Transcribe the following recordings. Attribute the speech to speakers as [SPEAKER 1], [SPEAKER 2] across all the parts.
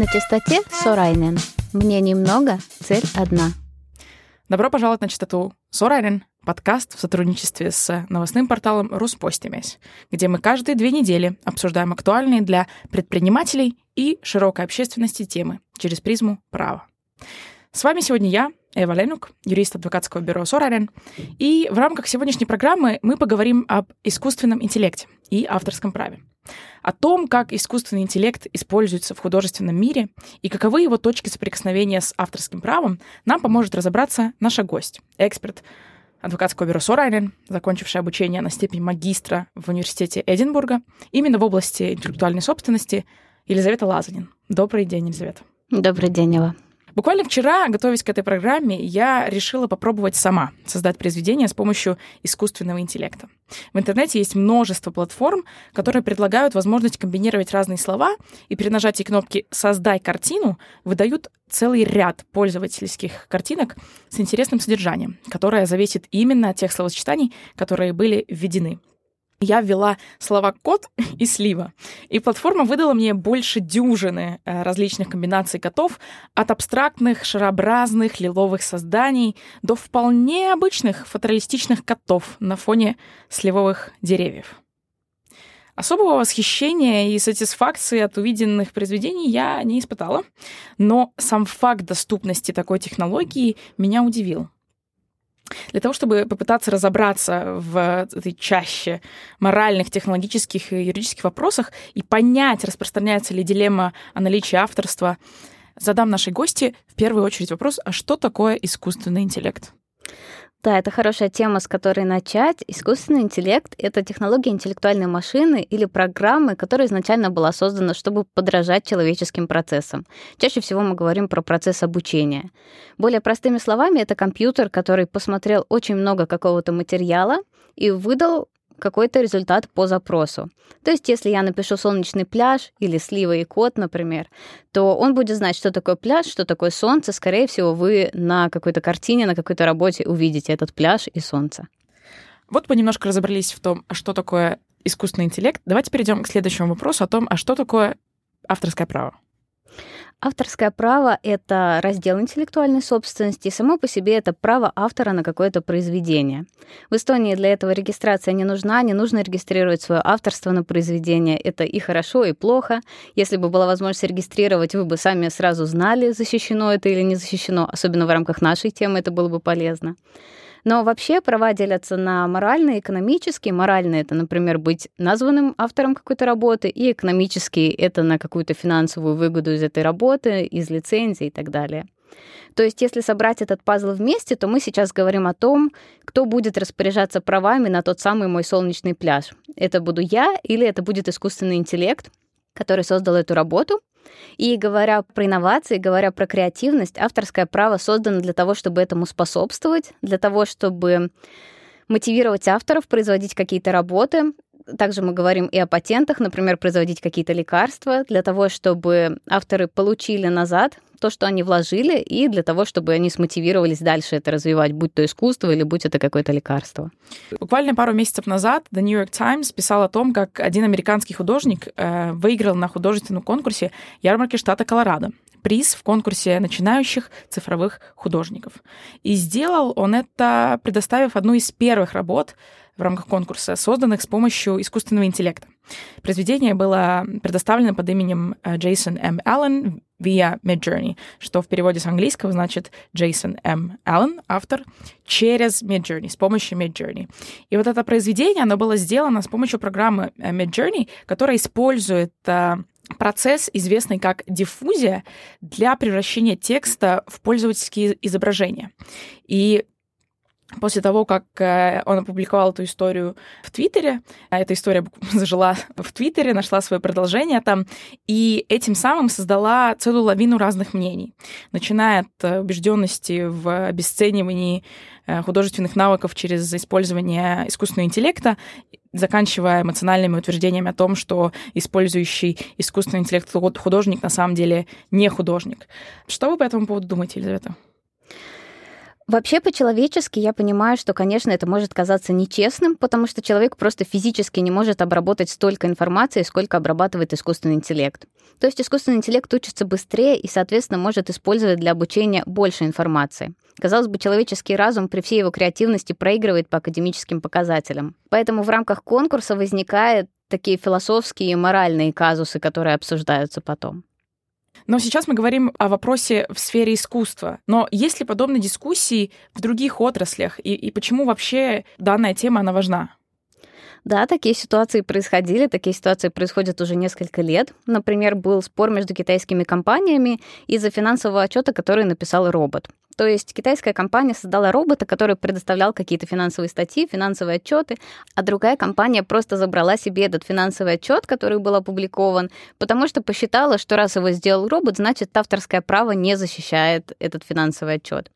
[SPEAKER 1] На частоте Сорайнен. Мне немного, цель одна.
[SPEAKER 2] Добро пожаловать на частоту Сорайнен, подкаст в сотрудничестве с новостным порталом Руспостимес, где мы каждые две недели обсуждаем актуальные для предпринимателей и широкой общественности темы через призму права. С вами сегодня я, Эва Ленук, юрист адвокатского бюро Сорарен. И в рамках сегодняшней программы мы поговорим об искусственном интеллекте и авторском праве. О том, как искусственный интеллект используется в художественном мире и каковы его точки соприкосновения с авторским правом, нам поможет разобраться наша гость, эксперт адвокатского бюро Сорайнен, закончивший обучение на степень магистра в университете Эдинбурга, именно в области интеллектуальной собственности, Елизавета Лазанин. Добрый день, Елизавета.
[SPEAKER 1] Добрый день, Ева.
[SPEAKER 2] Буквально вчера, готовясь к этой программе, я решила попробовать сама создать произведение с помощью искусственного интеллекта. В интернете есть множество платформ, которые предлагают возможность комбинировать разные слова, и при нажатии кнопки «Создай картину» выдают целый ряд пользовательских картинок с интересным содержанием, которое зависит именно от тех словосочетаний, которые были введены я ввела слова «кот» и «слива». И платформа выдала мне больше дюжины э, различных комбинаций котов, от абстрактных, шарообразных, лиловых созданий до вполне обычных фаталистичных котов на фоне сливовых деревьев. Особого восхищения и сатисфакции от увиденных произведений я не испытала, но сам факт доступности такой технологии меня удивил. Для того, чтобы попытаться разобраться в этой чаще моральных, технологических и юридических вопросах и понять, распространяется ли дилемма о наличии авторства, задам нашей гости в первую очередь вопрос, а что такое искусственный интеллект?
[SPEAKER 1] Да, это хорошая тема, с которой начать. Искусственный интеллект — это технология интеллектуальной машины или программы, которая изначально была создана, чтобы подражать человеческим процессам. Чаще всего мы говорим про процесс обучения. Более простыми словами, это компьютер, который посмотрел очень много какого-то материала и выдал какой-то результат по запросу. То есть, если я напишу солнечный пляж или слива и кот, например, то он будет знать, что такое пляж, что такое солнце. Скорее всего, вы на какой-то картине, на какой-то работе увидите этот пляж и солнце.
[SPEAKER 2] Вот мы немножко разобрались в том, а что такое искусственный интеллект. Давайте перейдем к следующему вопросу о том, а что такое авторское право.
[SPEAKER 1] Авторское право — это раздел интеллектуальной собственности, и само по себе это право автора на какое-то произведение. В Эстонии для этого регистрация не нужна, не нужно регистрировать свое авторство на произведение. Это и хорошо, и плохо. Если бы была возможность регистрировать, вы бы сами сразу знали, защищено это или не защищено, особенно в рамках нашей темы это было бы полезно. Но вообще права делятся на моральные, экономические. Моральные — это, например, быть названным автором какой-то работы, и экономические — это на какую-то финансовую выгоду из этой работы, из лицензии и так далее. То есть, если собрать этот пазл вместе, то мы сейчас говорим о том, кто будет распоряжаться правами на тот самый мой солнечный пляж. Это буду я или это будет искусственный интеллект, который создал эту работу, и говоря про инновации, говоря про креативность, авторское право создано для того, чтобы этому способствовать, для того, чтобы мотивировать авторов производить какие-то работы. Также мы говорим и о патентах, например, производить какие-то лекарства для того, чтобы авторы получили назад то, что они вложили, и для того, чтобы они смотивировались дальше это развивать, будь то искусство или будь это какое-то лекарство.
[SPEAKER 2] Буквально пару месяцев назад The New York Times писал о том, как один американский художник э, выиграл на художественном конкурсе ярмарки штата Колорадо приз в конкурсе начинающих цифровых художников. И сделал он это, предоставив одну из первых работ в рамках конкурса, созданных с помощью искусственного интеллекта. Произведение было предоставлено под именем э, Джейсон М. Аллен via Midjourney, что в переводе с английского значит Джейсон М. Аллен, автор, через Midjourney, с помощью Midjourney. И вот это произведение, оно было сделано с помощью программы э, Midjourney, которая использует э, процесс, известный как диффузия, для превращения текста в пользовательские изображения. И После того, как э, он опубликовал эту историю в Твиттере, а эта история зажила в Твиттере, нашла свое продолжение там, и этим самым создала целую лавину разных мнений, начиная от э, убежденности в обесценивании э, художественных навыков через использование искусственного интеллекта, заканчивая эмоциональными утверждениями о том, что использующий искусственный интеллект художник на самом деле не художник. Что вы по этому поводу думаете, Елизавета?
[SPEAKER 1] Вообще, по-человечески я понимаю, что, конечно, это может казаться нечестным, потому что человек просто физически не может обработать столько информации, сколько обрабатывает искусственный интеллект. То есть искусственный интеллект учится быстрее и, соответственно, может использовать для обучения больше информации. Казалось бы, человеческий разум при всей его креативности проигрывает по академическим показателям. Поэтому в рамках конкурса возникают такие философские и моральные казусы, которые обсуждаются потом.
[SPEAKER 2] Но сейчас мы говорим о вопросе в сфере искусства. Но есть ли подобные дискуссии в других отраслях? И, и почему вообще данная тема, она важна?
[SPEAKER 1] Да, такие ситуации происходили, такие ситуации происходят уже несколько лет. Например, был спор между китайскими компаниями из-за финансового отчета, который написал робот. То есть китайская компания создала робота, который предоставлял какие-то финансовые статьи, финансовые отчеты, а другая компания просто забрала себе этот финансовый отчет, который был опубликован, потому что посчитала, что раз его сделал робот, значит, авторское право не защищает этот финансовый отчет.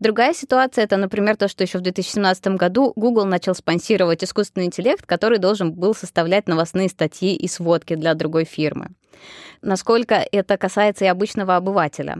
[SPEAKER 1] Другая ситуация это, например, то, что еще в 2017 году Google начал спонсировать искусственный интеллект, который должен был составлять новостные статьи и сводки для другой фирмы. Насколько это касается и обычного обывателя.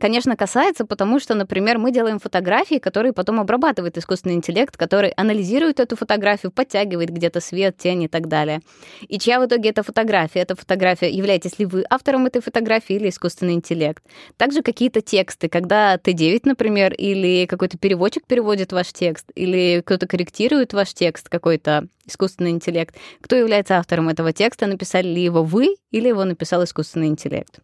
[SPEAKER 1] Конечно, касается, потому что, например, мы делаем фотографии, которые потом обрабатывает искусственный интеллект, который анализирует эту фотографию, подтягивает где-то свет, тень и так далее. И чья в итоге эта фотография? Эта фотография, являетесь ли вы автором этой фотографии или искусственный интеллект? Также какие-то тексты, когда Т9, например, или какой-то переводчик переводит ваш текст, или кто-то корректирует ваш текст, какой-то искусственный интеллект. Кто является автором этого текста? Написали ли его вы или его написал искусственный интеллект?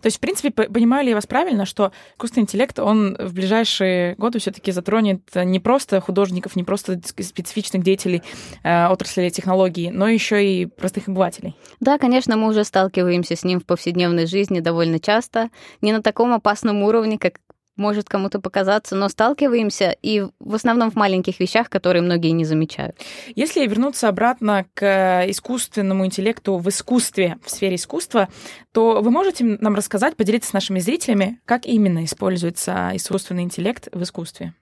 [SPEAKER 2] То есть, в принципе, понимаю ли я вас правильно, что искусственный интеллект, он в ближайшие годы все таки затронет не просто художников, не просто специфичных деятелей э, отрасли технологий, но еще и простых обывателей?
[SPEAKER 1] Да, конечно, мы уже сталкиваемся с ним в повседневной жизни довольно часто. Не на таком опасном уровне, как может кому-то показаться, но сталкиваемся и в основном в маленьких вещах, которые многие не замечают.
[SPEAKER 2] Если вернуться обратно к искусственному интеллекту в искусстве, в сфере искусства, то вы можете нам рассказать, поделиться с нашими зрителями, как именно используется искусственный интеллект в искусстве?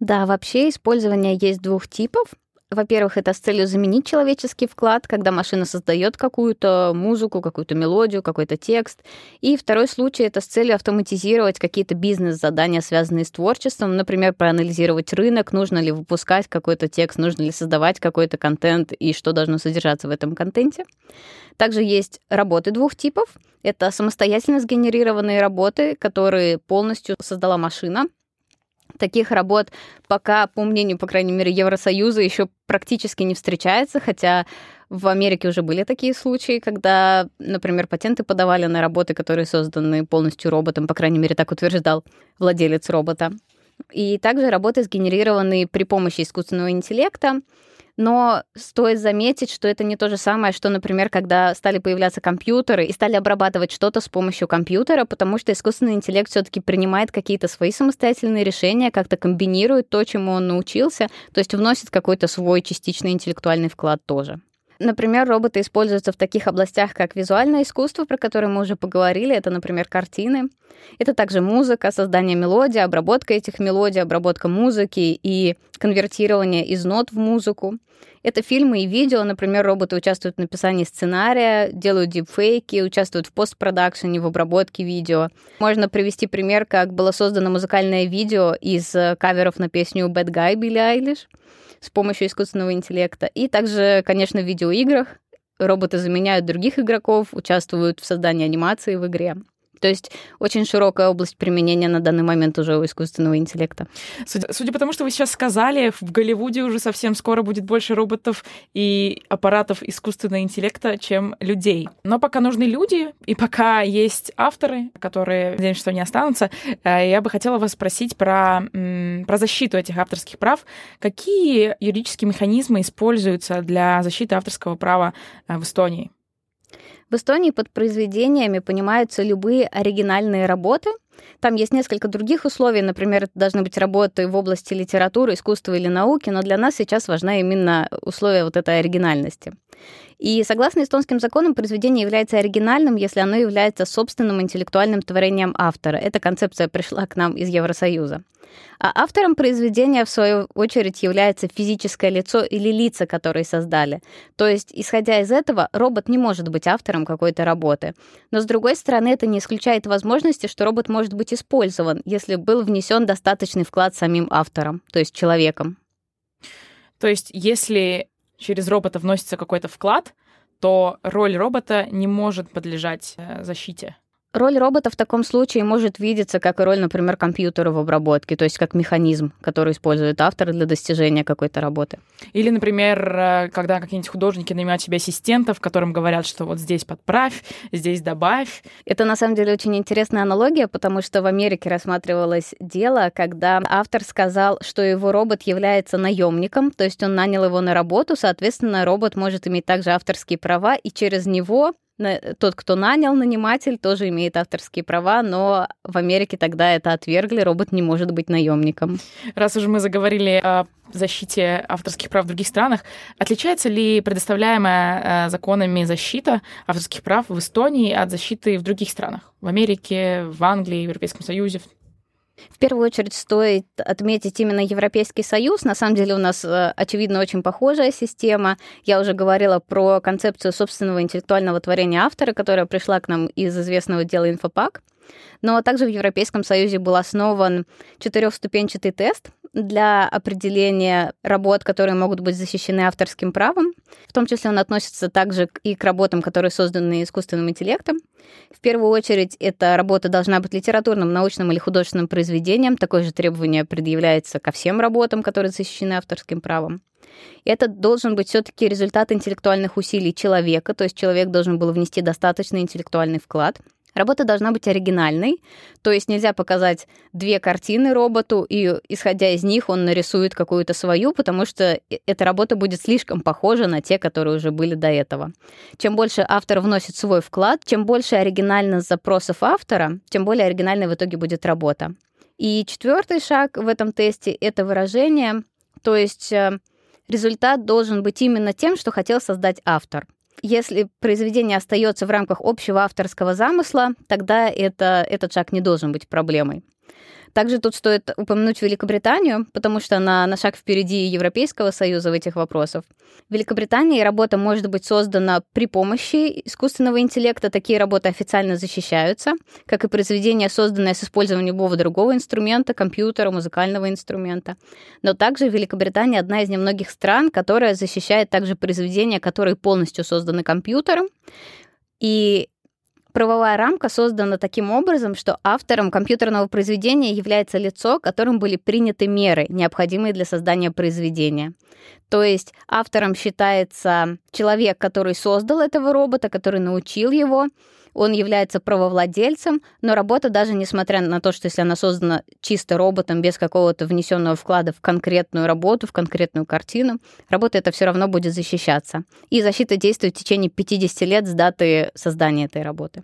[SPEAKER 1] Да, вообще использование есть двух типов. Во-первых, это с целью заменить человеческий вклад, когда машина создает какую-то музыку, какую-то мелодию, какой-то текст. И второй случай — это с целью автоматизировать какие-то бизнес-задания, связанные с творчеством, например, проанализировать рынок, нужно ли выпускать какой-то текст, нужно ли создавать какой-то контент и что должно содержаться в этом контенте. Также есть работы двух типов. Это самостоятельно сгенерированные работы, которые полностью создала машина, Таких работ пока, по мнению, по крайней мере, Евросоюза еще практически не встречается, хотя в Америке уже были такие случаи, когда, например, патенты подавали на работы, которые созданы полностью роботом, по крайней мере, так утверждал владелец робота. И также работы, сгенерированные при помощи искусственного интеллекта, но стоит заметить, что это не то же самое, что, например, когда стали появляться компьютеры и стали обрабатывать что-то с помощью компьютера, потому что искусственный интеллект все-таки принимает какие-то свои самостоятельные решения, как-то комбинирует то, чему он научился, то есть вносит какой-то свой частичный интеллектуальный вклад тоже. Например, роботы используются в таких областях, как визуальное искусство, про которое мы уже поговорили. Это, например, картины. Это также музыка, создание мелодии, обработка этих мелодий, обработка музыки и конвертирование из нот в музыку. Это фильмы и видео. Например, роботы участвуют в написании сценария, делают дипфейки, участвуют в постпродакшене, в обработке видео. Можно привести пример, как было создано музыкальное видео из каверов на песню «Bad Guy» Билли Айлиш с помощью искусственного интеллекта. И также, конечно, в видеоиграх роботы заменяют других игроков, участвуют в создании анимации в игре. То есть очень широкая область применения на данный момент уже у искусственного интеллекта.
[SPEAKER 2] Судя, судя по тому, что вы сейчас сказали, в Голливуде уже совсем скоро будет больше роботов и аппаратов искусственного интеллекта, чем людей. Но пока нужны люди, и пока есть авторы, которые, надеюсь, что не останутся, э, я бы хотела вас спросить про, про защиту этих авторских прав. Какие юридические механизмы используются для защиты авторского права э, в Эстонии?
[SPEAKER 1] В Эстонии под произведениями понимаются любые оригинальные работы. Там есть несколько других условий, например, это должны быть работы в области литературы, искусства или науки, но для нас сейчас важна именно условие вот этой оригинальности. И согласно эстонским законам, произведение является оригинальным, если оно является собственным интеллектуальным творением автора. Эта концепция пришла к нам из Евросоюза. А автором произведения, в свою очередь, является физическое лицо или лица, которые создали. То есть, исходя из этого, робот не может быть автором какой-то работы. Но, с другой стороны, это не исключает возможности, что робот может быть использован, если был внесен достаточный вклад самим автором, то есть человеком.
[SPEAKER 2] То есть, если через робота вносится какой-то вклад, то роль робота не может подлежать э, защите.
[SPEAKER 1] Роль робота в таком случае может видеться как и роль, например, компьютера в обработке, то есть как механизм, который использует автор для достижения какой-то работы.
[SPEAKER 2] Или, например, э, когда какие-нибудь художники нанимают себе ассистентов, которым говорят, что вот здесь подправь, здесь добавь.
[SPEAKER 1] Это на самом деле очень интересная аналогия, потому что в Америке рассматривалось дело, когда автор сказал, что его робот является наемником, то есть он нанял его на работу, соответственно, робот может иметь также авторские права, и через него тот, кто нанял наниматель, тоже имеет авторские права, но в Америке тогда это отвергли, робот не может быть наемником.
[SPEAKER 2] Раз уже мы заговорили о защите авторских прав в других странах, отличается ли предоставляемая э, законами защита авторских прав в Эстонии от защиты в других странах? В Америке, в Англии, в Европейском Союзе?
[SPEAKER 1] В первую очередь стоит отметить именно Европейский Союз. На самом деле у нас, э, очевидно, очень похожая система. Я уже говорила про концепцию собственного интеллектуального творения автора, которая пришла к нам из известного дела «Инфопак». Но также в Европейском Союзе был основан четырехступенчатый тест для определения работ, которые могут быть защищены авторским правом. В том числе он относится также и к работам, которые созданы искусственным интеллектом. В первую очередь, эта работа должна быть литературным, научным или художественным произведением. Такое же требование предъявляется ко всем работам, которые защищены авторским правом. Это должен быть все-таки результат интеллектуальных усилий человека, то есть человек должен был внести достаточный интеллектуальный вклад – Работа должна быть оригинальной, то есть нельзя показать две картины роботу, и исходя из них он нарисует какую-то свою, потому что эта работа будет слишком похожа на те, которые уже были до этого. Чем больше автор вносит свой вклад, чем больше оригинальность запросов автора, тем более оригинальной в итоге будет работа. И четвертый шаг в этом тесте — это выражение, то есть э, результат должен быть именно тем, что хотел создать автор. Если произведение остается в рамках общего авторского замысла, тогда это, этот шаг не должен быть проблемой. Также тут стоит упомянуть Великобританию, потому что она на шаг впереди Европейского Союза в этих вопросах. В Великобритании работа может быть создана при помощи искусственного интеллекта. Такие работы официально защищаются, как и произведения, созданные с использованием любого другого инструмента, компьютера, музыкального инструмента. Но также Великобритания одна из немногих стран, которая защищает также произведения, которые полностью созданы компьютером. И Правовая рамка создана таким образом, что автором компьютерного произведения является лицо, которым были приняты меры, необходимые для создания произведения. То есть автором считается человек, который создал этого робота, который научил его, он является правовладельцем, но работа даже несмотря на то, что если она создана чисто роботом, без какого-то внесенного вклада в конкретную работу, в конкретную картину, работа это все равно будет защищаться. И защита действует в течение 50 лет с даты создания этой работы.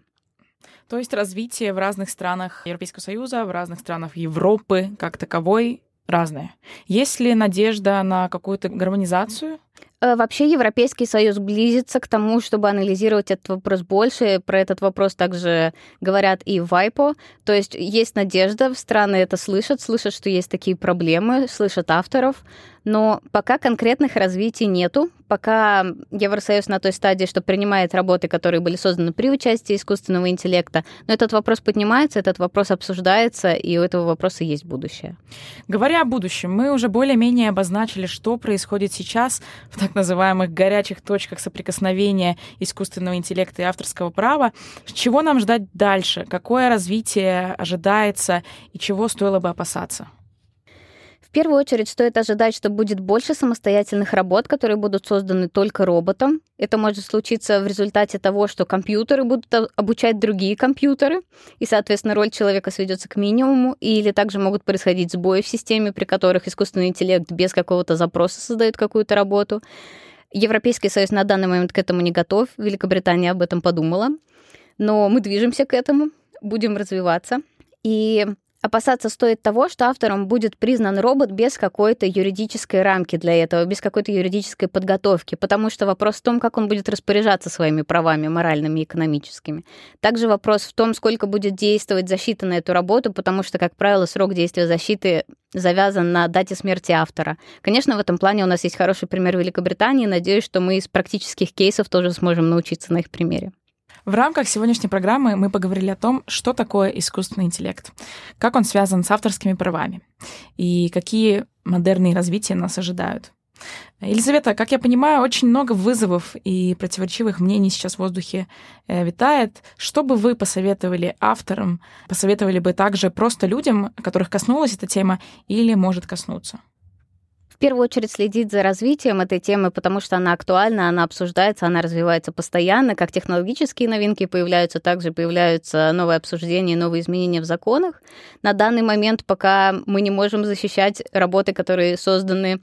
[SPEAKER 2] То есть развитие в разных странах Европейского Союза, в разных странах Европы как таковой разное. Есть ли надежда на какую-то гармонизацию?
[SPEAKER 1] Э, вообще Европейский Союз близится к тому, чтобы анализировать этот вопрос больше. Про этот вопрос также говорят и в WIPO. То есть есть надежда, страны это слышат, слышат, что есть такие проблемы, слышат авторов но пока конкретных развитий нету, пока Евросоюз на той стадии, что принимает работы, которые были созданы при участии искусственного интеллекта, но этот вопрос поднимается, этот вопрос обсуждается, и у этого вопроса есть будущее.
[SPEAKER 2] Говоря о будущем, мы уже более-менее обозначили, что происходит сейчас в так называемых горячих точках соприкосновения искусственного интеллекта и авторского права. Чего нам ждать дальше? Какое развитие ожидается и чего стоило бы опасаться?
[SPEAKER 1] В первую очередь стоит ожидать, что будет больше самостоятельных работ, которые будут созданы только роботом. Это может случиться в результате того, что компьютеры будут обучать другие компьютеры, и, соответственно, роль человека сведется к минимуму, или также могут происходить сбои в системе, при которых искусственный интеллект без какого-то запроса создает какую-то работу. Европейский Союз на данный момент к этому не готов, Великобритания об этом подумала, но мы движемся к этому, будем развиваться. И Опасаться стоит того, что автором будет признан робот без какой-то юридической рамки для этого, без какой-то юридической подготовки, потому что вопрос в том, как он будет распоряжаться своими правами моральными и экономическими. Также вопрос в том, сколько будет действовать защита на эту работу, потому что, как правило, срок действия защиты завязан на дате смерти автора. Конечно, в этом плане у нас есть хороший пример Великобритании. Надеюсь, что мы из практических кейсов тоже сможем научиться на их примере.
[SPEAKER 2] В рамках сегодняшней программы мы поговорили о том, что такое искусственный интеллект, как он связан с авторскими правами и какие модерные развития нас ожидают. Елизавета, как я понимаю, очень много вызовов и противоречивых мнений сейчас в воздухе э, витает. Что бы вы посоветовали авторам? Посоветовали бы также просто людям, которых коснулась эта тема или может коснуться?
[SPEAKER 1] В первую очередь следить за развитием этой темы, потому что она актуальна, она обсуждается, она развивается постоянно. Как технологические новинки появляются, также появляются новые обсуждения, новые изменения в законах. На данный момент, пока мы не можем защищать работы, которые созданы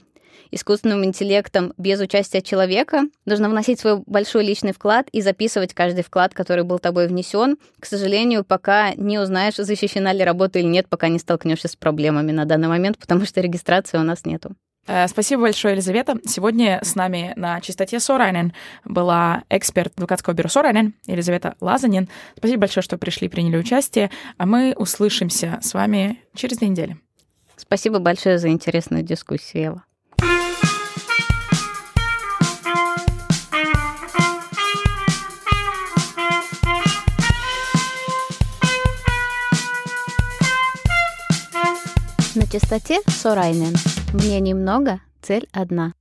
[SPEAKER 1] искусственным интеллектом без участия человека, нужно вносить свой большой личный вклад и записывать каждый вклад, который был тобой внесен. К сожалению, пока не узнаешь, защищена ли работа или нет, пока не столкнешься с проблемами на данный момент, потому что регистрации у нас нету.
[SPEAKER 2] Э, спасибо большое, Елизавета. Сегодня с нами на чистоте Сорайнен была эксперт адвокатского бюро Сорайнен Елизавета Лазанин. Спасибо большое, что пришли, приняли участие. А мы услышимся с вами через две недели.
[SPEAKER 1] Спасибо большое за интересную дискуссию, Ева. На чистоте Сорайнен. Мне немного, цель одна.